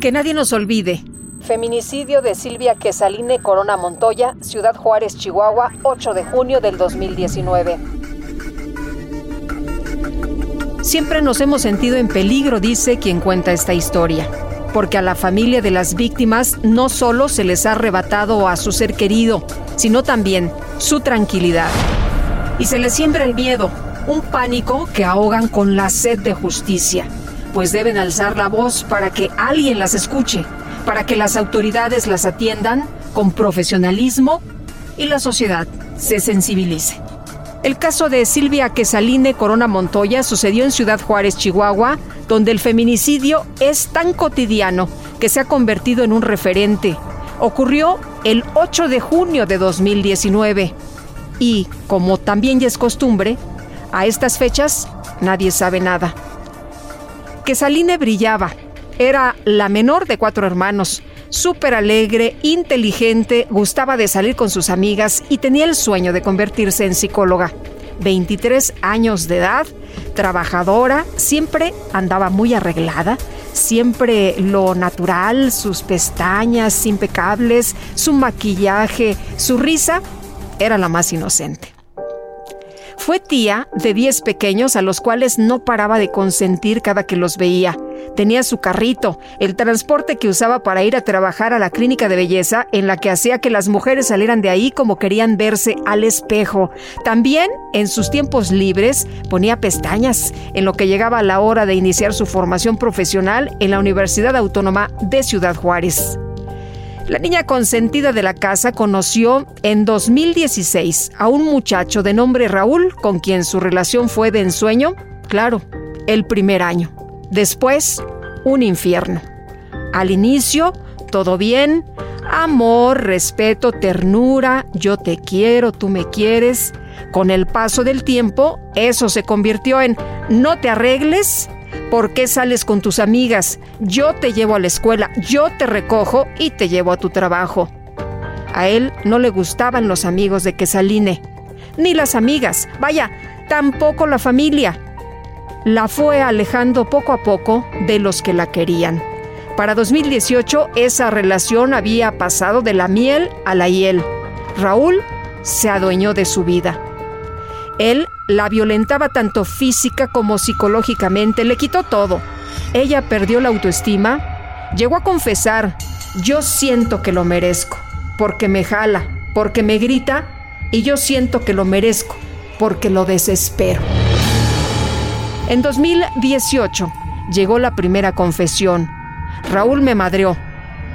Que nadie nos olvide. Feminicidio de Silvia Quesaline Corona Montoya, Ciudad Juárez, Chihuahua, 8 de junio del 2019. Siempre nos hemos sentido en peligro, dice quien cuenta esta historia, porque a la familia de las víctimas no solo se les ha arrebatado a su ser querido, sino también su tranquilidad. Y se les siembra el miedo, un pánico que ahogan con la sed de justicia pues deben alzar la voz para que alguien las escuche, para que las autoridades las atiendan con profesionalismo y la sociedad se sensibilice. El caso de Silvia Quesaline Corona Montoya sucedió en Ciudad Juárez, Chihuahua, donde el feminicidio es tan cotidiano que se ha convertido en un referente. Ocurrió el 8 de junio de 2019 y, como también ya es costumbre, a estas fechas nadie sabe nada que Saline brillaba. Era la menor de cuatro hermanos, súper alegre, inteligente, gustaba de salir con sus amigas y tenía el sueño de convertirse en psicóloga. 23 años de edad, trabajadora, siempre andaba muy arreglada, siempre lo natural, sus pestañas impecables, su maquillaje, su risa, era la más inocente. Fue tía de 10 pequeños a los cuales no paraba de consentir cada que los veía. Tenía su carrito, el transporte que usaba para ir a trabajar a la clínica de belleza en la que hacía que las mujeres salieran de ahí como querían verse al espejo. También, en sus tiempos libres, ponía pestañas en lo que llegaba la hora de iniciar su formación profesional en la Universidad Autónoma de Ciudad Juárez. La niña consentida de la casa conoció en 2016 a un muchacho de nombre Raúl con quien su relación fue de ensueño, claro, el primer año. Después, un infierno. Al inicio, todo bien, amor, respeto, ternura, yo te quiero, tú me quieres. Con el paso del tiempo, eso se convirtió en no te arregles, ¿Por qué sales con tus amigas? Yo te llevo a la escuela, yo te recojo y te llevo a tu trabajo. A él no le gustaban los amigos de Quesaline, ni las amigas, vaya, tampoco la familia. La fue alejando poco a poco de los que la querían. Para 2018 esa relación había pasado de la miel a la hiel. Raúl se adueñó de su vida. Él la violentaba tanto física como psicológicamente, le quitó todo. Ella perdió la autoestima, llegó a confesar, yo siento que lo merezco, porque me jala, porque me grita, y yo siento que lo merezco, porque lo desespero. En 2018 llegó la primera confesión. Raúl me madreó.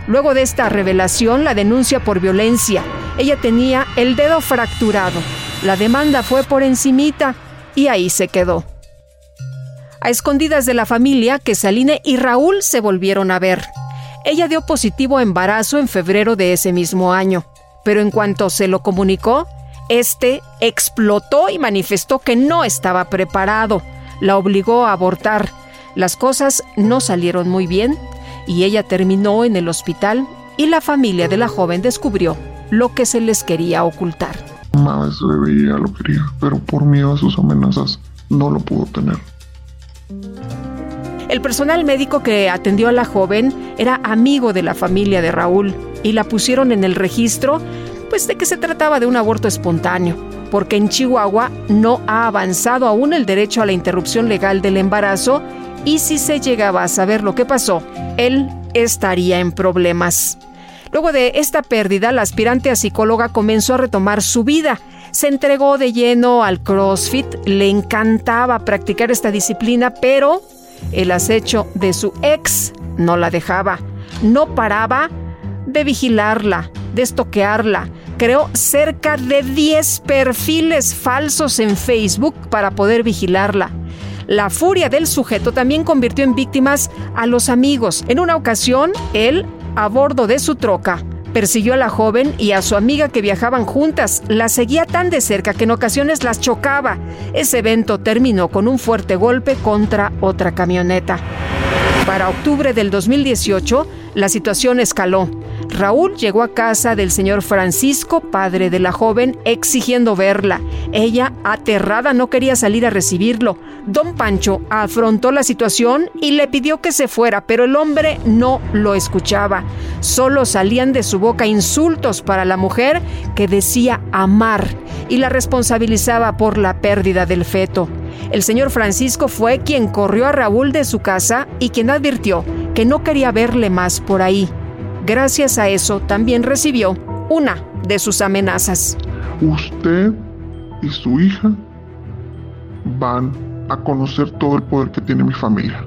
Luego de esta revelación, la denuncia por violencia. Ella tenía el dedo fracturado la demanda fue por encimita y ahí se quedó. A escondidas de la familia, Quesaline y Raúl se volvieron a ver. Ella dio positivo embarazo en febrero de ese mismo año, pero en cuanto se lo comunicó, este explotó y manifestó que no estaba preparado. La obligó a abortar. Las cosas no salieron muy bien y ella terminó en el hospital y la familia de la joven descubrió lo que se les quería ocultar. Bebé lo quería, pero por miedo a sus amenazas no lo pudo tener. El personal médico que atendió a la joven era amigo de la familia de Raúl y la pusieron en el registro pues de que se trataba de un aborto espontáneo, porque en Chihuahua no ha avanzado aún el derecho a la interrupción legal del embarazo y si se llegaba a saber lo que pasó, él estaría en problemas. Luego de esta pérdida, la aspirante a psicóloga comenzó a retomar su vida. Se entregó de lleno al CrossFit, le encantaba practicar esta disciplina, pero el acecho de su ex no la dejaba. No paraba de vigilarla, de estoquearla. Creó cerca de 10 perfiles falsos en Facebook para poder vigilarla. La furia del sujeto también convirtió en víctimas a los amigos. En una ocasión, él, a bordo de su troca, persiguió a la joven y a su amiga que viajaban juntas. La seguía tan de cerca que en ocasiones las chocaba. Ese evento terminó con un fuerte golpe contra otra camioneta. Para octubre del 2018, la situación escaló. Raúl llegó a casa del señor Francisco, padre de la joven, exigiendo verla. Ella, aterrada, no quería salir a recibirlo. Don Pancho afrontó la situación y le pidió que se fuera, pero el hombre no lo escuchaba. Solo salían de su boca insultos para la mujer que decía amar y la responsabilizaba por la pérdida del feto. El señor Francisco fue quien corrió a Raúl de su casa y quien advirtió que no quería verle más por ahí. Gracias a eso también recibió una de sus amenazas. Usted y su hija van a conocer todo el poder que tiene mi familia.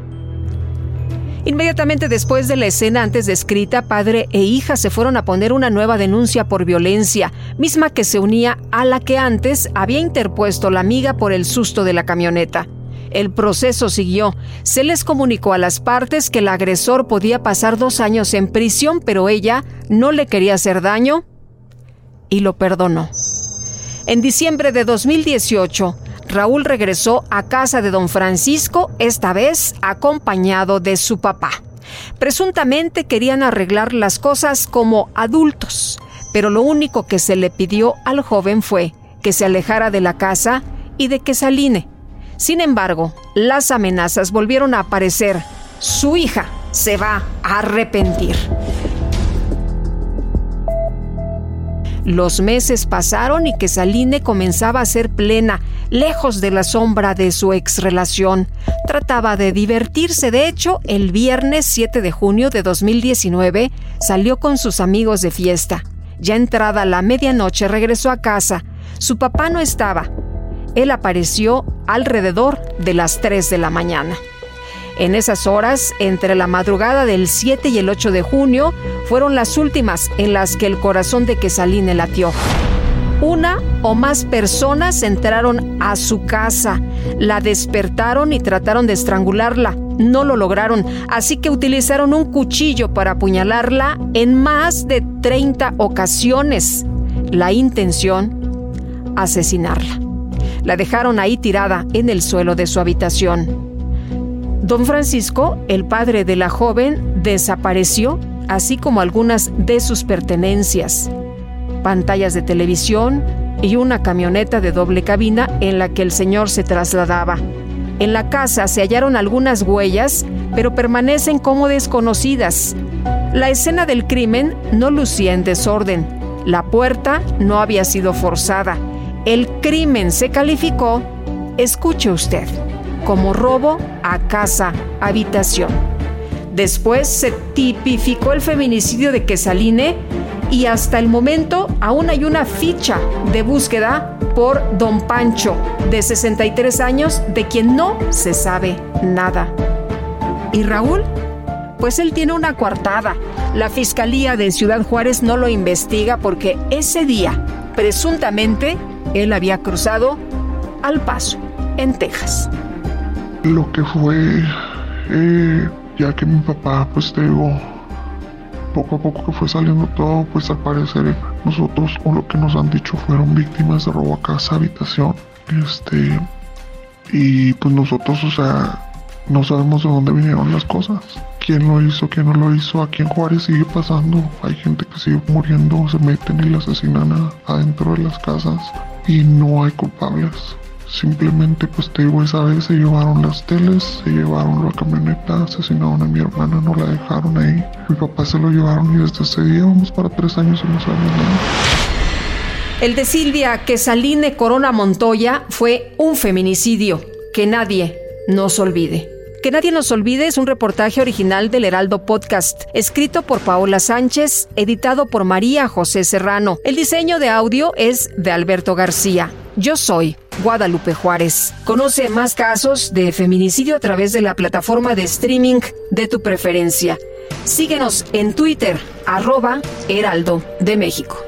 Inmediatamente después de la escena antes descrita, padre e hija se fueron a poner una nueva denuncia por violencia, misma que se unía a la que antes había interpuesto la amiga por el susto de la camioneta. El proceso siguió. Se les comunicó a las partes que el agresor podía pasar dos años en prisión, pero ella no le quería hacer daño y lo perdonó. En diciembre de 2018, Raúl regresó a casa de don Francisco, esta vez acompañado de su papá. Presuntamente querían arreglar las cosas como adultos, pero lo único que se le pidió al joven fue que se alejara de la casa y de que Saline. Sin embargo, las amenazas volvieron a aparecer. Su hija se va a arrepentir. Los meses pasaron y que Saline comenzaba a ser plena, lejos de la sombra de su ex relación. Trataba de divertirse. De hecho, el viernes 7 de junio de 2019 salió con sus amigos de fiesta. Ya entrada la medianoche regresó a casa. Su papá no estaba. Él apareció alrededor de las 3 de la mañana. En esas horas, entre la madrugada del 7 y el 8 de junio, fueron las últimas en las que el corazón de Quesaline latió. Una o más personas entraron a su casa, la despertaron y trataron de estrangularla. No lo lograron, así que utilizaron un cuchillo para apuñalarla en más de 30 ocasiones. La intención, asesinarla. La dejaron ahí tirada en el suelo de su habitación. Don Francisco, el padre de la joven, desapareció, así como algunas de sus pertenencias, pantallas de televisión y una camioneta de doble cabina en la que el señor se trasladaba. En la casa se hallaron algunas huellas, pero permanecen como desconocidas. La escena del crimen no lucía en desorden. La puerta no había sido forzada. El crimen se calificó, escuche usted, como robo a casa, habitación. Después se tipificó el feminicidio de Quesaline y hasta el momento aún hay una ficha de búsqueda por don Pancho, de 63 años, de quien no se sabe nada. ¿Y Raúl? Pues él tiene una coartada. La Fiscalía de Ciudad Juárez no lo investiga porque ese día, presuntamente, él había cruzado al paso, en Texas lo que fue, eh, ya que mi papá, pues te digo, poco a poco que fue saliendo todo, pues al parecer nosotros, o lo que nos han dicho, fueron víctimas de robo a casa, habitación. Este, y pues nosotros, o sea, no sabemos de dónde vinieron las cosas. ¿Quién lo hizo? ¿Quién no lo hizo? Aquí en Juárez sigue pasando. Hay gente que sigue muriendo, se meten y la asesinan adentro de las casas y no hay culpables. Simplemente pues te digo, esa vez se llevaron las teles, se llevaron la camioneta, asesinaron a mi hermana, no la dejaron ahí. Mi papá se lo llevaron y desde ese día vamos para tres años y no sabemos nada. El de Silvia Quesaline Corona Montoya fue un feminicidio que nadie nos olvide. Que nadie nos olvide es un reportaje original del Heraldo Podcast, escrito por Paola Sánchez, editado por María José Serrano. El diseño de audio es de Alberto García. Yo soy Guadalupe Juárez. Conoce más casos de feminicidio a través de la plataforma de streaming de tu preferencia. Síguenos en Twitter, arroba Heraldo de México.